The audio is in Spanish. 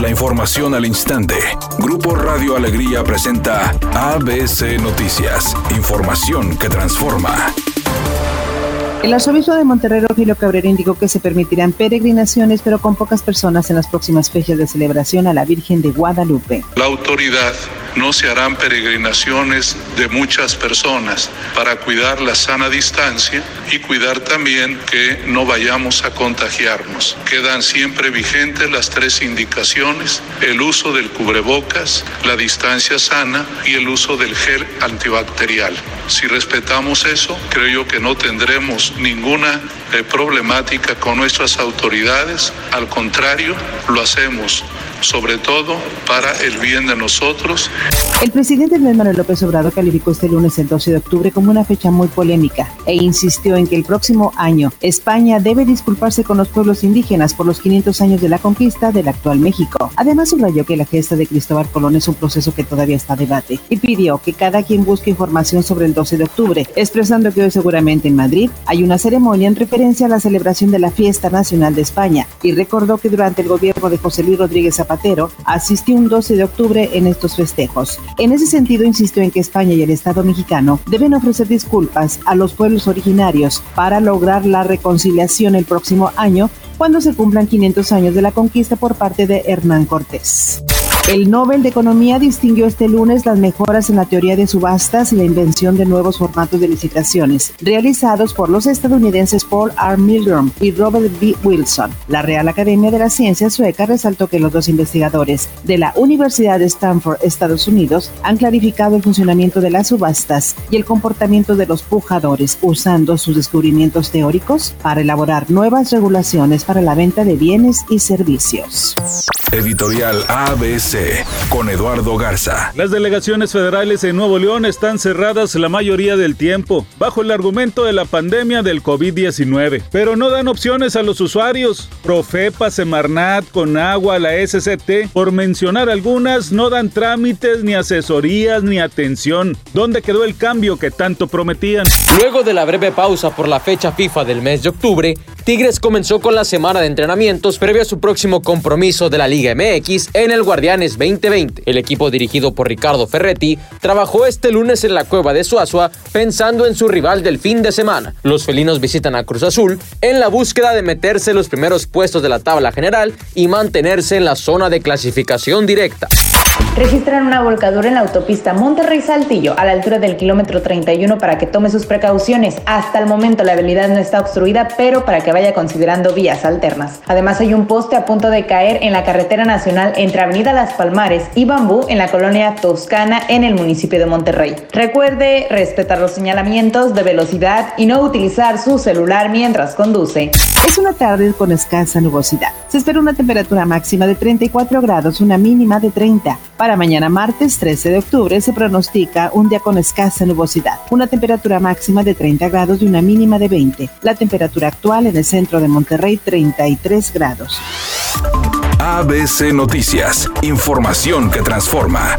La información al instante. Grupo Radio Alegría presenta ABC Noticias. Información que transforma. El arzobispo de Monterrey, Rogelio Cabrera, indicó que se permitirán peregrinaciones, pero con pocas personas en las próximas fechas de celebración a la Virgen de Guadalupe. La autoridad no se harán peregrinaciones de muchas personas para cuidar la sana distancia y cuidar también que no vayamos a contagiarnos. Quedan siempre vigentes las tres indicaciones, el uso del cubrebocas, la distancia sana y el uso del gel antibacterial. Si respetamos eso, creo yo que no tendremos ninguna eh, problemática con nuestras autoridades. Al contrario, lo hacemos sobre todo para el bien de nosotros. El presidente Andrés Manuel López Obrador calificó este lunes el 12 de octubre como una fecha muy polémica e insistió en que el próximo año España debe disculparse con los pueblos indígenas por los 500 años de la conquista del actual México. Además subrayó que la gesta de Cristóbal Colón es un proceso que todavía está a debate y pidió que cada quien busque información sobre el 12 de octubre, expresando que hoy seguramente en Madrid hay una ceremonia en referencia a la celebración de la fiesta nacional de España y recordó que durante el gobierno de José Luis Rodríguez Asistió un 12 de octubre en estos festejos. En ese sentido, insistió en que España y el Estado mexicano deben ofrecer disculpas a los pueblos originarios para lograr la reconciliación el próximo año cuando se cumplan 500 años de la conquista por parte de Hernán Cortés. El Nobel de Economía distinguió este lunes las mejoras en la teoría de subastas y la invención de nuevos formatos de licitaciones realizados por los estadounidenses Paul R. Milgrom y Robert B. Wilson. La Real Academia de la Ciencia sueca resaltó que los dos investigadores de la Universidad de Stanford, Estados Unidos, han clarificado el funcionamiento de las subastas y el comportamiento de los pujadores usando sus descubrimientos teóricos para elaborar nuevas regulaciones para la venta de bienes y servicios. Editorial ABC con Eduardo Garza. Las delegaciones federales en Nuevo León están cerradas la mayoría del tiempo, bajo el argumento de la pandemia del COVID-19, pero no dan opciones a los usuarios. Profepa, Semarnat, Conagua, la SCT, por mencionar algunas, no dan trámites, ni asesorías, ni atención. ¿Dónde quedó el cambio que tanto prometían? Luego de la breve pausa por la fecha FIFA del mes de octubre, Tigres comenzó con la semana de entrenamientos previo a su próximo compromiso de la Liga MX en el Guardianes 2020. El equipo dirigido por Ricardo Ferretti trabajó este lunes en la cueva de Suazua pensando en su rival del fin de semana. Los felinos visitan a Cruz Azul en la búsqueda de meterse en los primeros puestos de la tabla general y mantenerse en la zona de clasificación directa. Registran una volcadura en la autopista Monterrey-Saltillo a la altura del kilómetro 31 para que tome sus precauciones. Hasta el momento la habilidad no está obstruida, pero para que vaya considerando vías alternas. Además hay un poste a punto de caer en la carretera nacional entre Avenida Las Palmares y Bambú en la colonia Toscana en el municipio de Monterrey. Recuerde respetar los señalamientos de velocidad y no utilizar su celular mientras conduce. Es una tarde con escasa nubosidad. Se espera una temperatura máxima de 34 grados, una mínima de 30. Para mañana martes 13 de octubre se pronostica un día con escasa nubosidad, una temperatura máxima de 30 grados y una mínima de 20. La temperatura actual en el centro de Monterrey 33 grados. ABC Noticias, información que transforma.